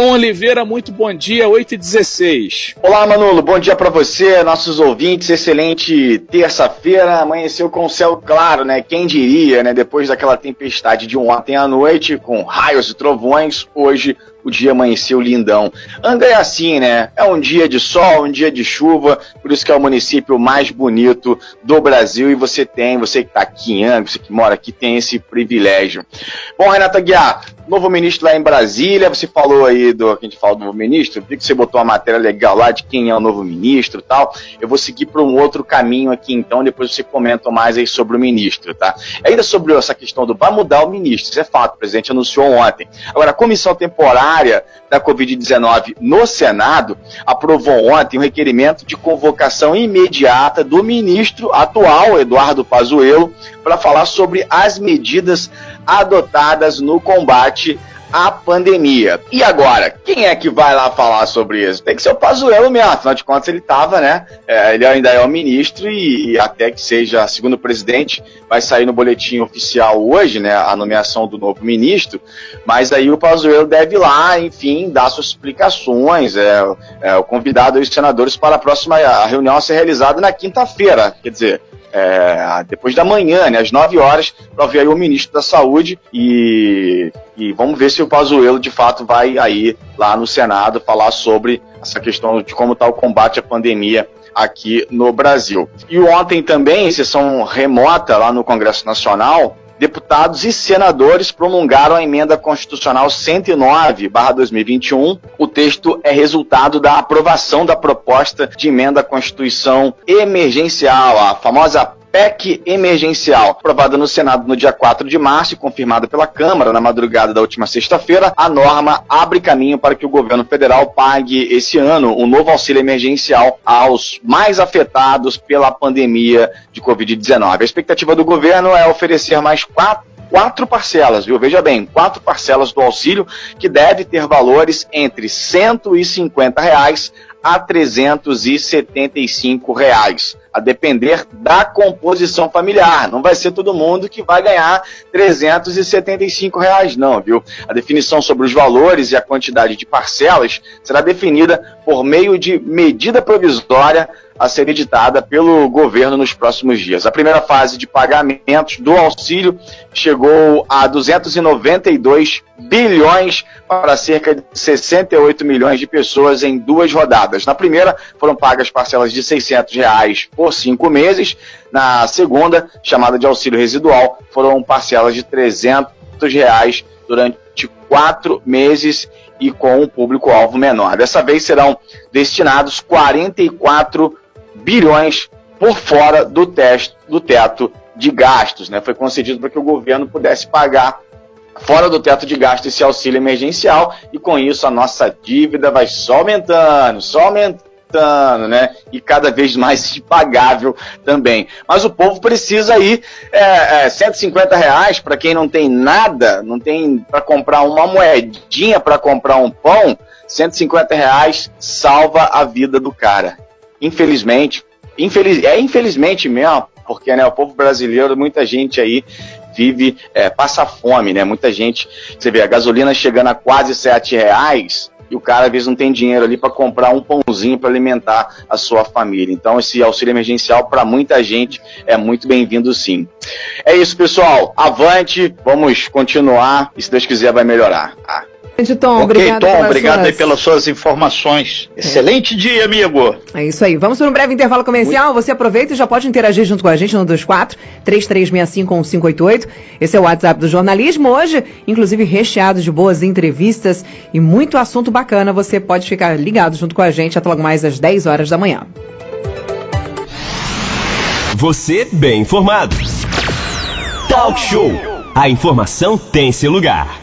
Tom Oliveira, muito bom dia, 8 e 16 Olá, Manolo, bom dia para você, nossos ouvintes, excelente terça-feira, amanheceu com céu claro, né? Quem diria, né? Depois daquela tempestade de ontem à noite, com raios e trovões, hoje o dia amanheceu lindão. Anda é assim, né? É um dia de sol, um dia de chuva, por isso que é o município mais bonito do Brasil e você tem, você que está aqui em Angra, você que mora aqui, tem esse privilégio. Bom, Renata Guiar, novo ministro lá em Brasília, você falou aí do que a gente fala do novo ministro, vi que você botou uma matéria legal lá de quem é o novo ministro e tal. Eu vou seguir para um outro caminho aqui então, depois você comenta mais aí sobre o ministro, tá? Ainda sobre essa questão do vai mudar o ministro, isso é fato, o presidente anunciou ontem. Agora, a comissão temporária da Covid-19 no Senado aprovou ontem um requerimento de convocação imediata do ministro atual, Eduardo Pazuello, para falar sobre as medidas adotadas no combate à pandemia. E agora, quem é que vai lá falar sobre isso? Tem que ser o Pazuello mesmo, afinal de contas ele estava, né? É, ele ainda é o ministro e, e, até que seja, segundo o presidente, vai sair no boletim oficial hoje, né? A nomeação do novo ministro, mas aí o Pazuello deve ir lá, enfim, dar suas explicações, é, é o convidado os senadores para a próxima a reunião a ser realizada na quinta-feira, quer dizer, é, depois da manhã, né, às 9 horas, para ver aí o ministro da Saúde e, e vamos ver se o Pazuello de fato vai aí lá no Senado falar sobre essa questão de como está o combate à pandemia aqui no Brasil. E ontem também, sessão remota lá no Congresso Nacional, deputados e senadores promulgaram a emenda constitucional 109/2021. O texto é resultado da aprovação da proposta de emenda à Constituição emergencial, a famosa PEC emergencial, aprovada no Senado no dia 4 de março e confirmada pela Câmara na madrugada da última sexta-feira, a norma abre caminho para que o governo federal pague esse ano um novo auxílio emergencial aos mais afetados pela pandemia de Covid-19. A expectativa do governo é oferecer mais quatro quatro parcelas, viu? Veja bem, quatro parcelas do auxílio que deve ter valores entre 150 reais a 375 reais, a depender da composição familiar. Não vai ser todo mundo que vai ganhar 375 reais, não, viu? A definição sobre os valores e a quantidade de parcelas será definida por meio de medida provisória a ser editada pelo governo nos próximos dias. A primeira fase de pagamentos do auxílio chegou a 292 bilhões para cerca de 68 milhões de pessoas em duas rodadas. Na primeira, foram pagas parcelas de 600 reais por cinco meses. Na segunda, chamada de auxílio residual, foram parcelas de 300 reais durante quatro meses e com um público-alvo menor. Dessa vez serão destinados 44 bilhões por fora do, teste, do teto de gastos. Né? Foi concedido para que o governo pudesse pagar fora do teto de gastos esse auxílio emergencial e com isso a nossa dívida vai só aumentando, só aumentando, né? E cada vez mais impagável também. Mas o povo precisa aí é, é, 150 reais para quem não tem nada, não tem para comprar uma moedinha para comprar um pão, 150 reais salva a vida do cara infelizmente, infeliz, é infelizmente mesmo, porque né, o povo brasileiro, muita gente aí vive, é, passa fome, né? Muita gente, você vê a gasolina chegando a quase sete reais e o cara às vezes não tem dinheiro ali para comprar um pãozinho para alimentar a sua família. Então esse auxílio emergencial para muita gente é muito bem-vindo sim. É isso, pessoal. Avante, vamos continuar e se Deus quiser vai melhorar. Tá? Tom, ok, Tom, obrigado suas... pelas suas informações. É. Excelente dia, amigo. É isso aí. Vamos para um breve intervalo comercial. Você aproveita e já pode interagir junto com a gente no 24 33651588. Esse é o WhatsApp do jornalismo. Hoje, inclusive, recheado de boas entrevistas e muito assunto bacana. Você pode ficar ligado junto com a gente até logo mais às 10 horas da manhã. Você bem informado. Talk Show. A informação tem seu lugar.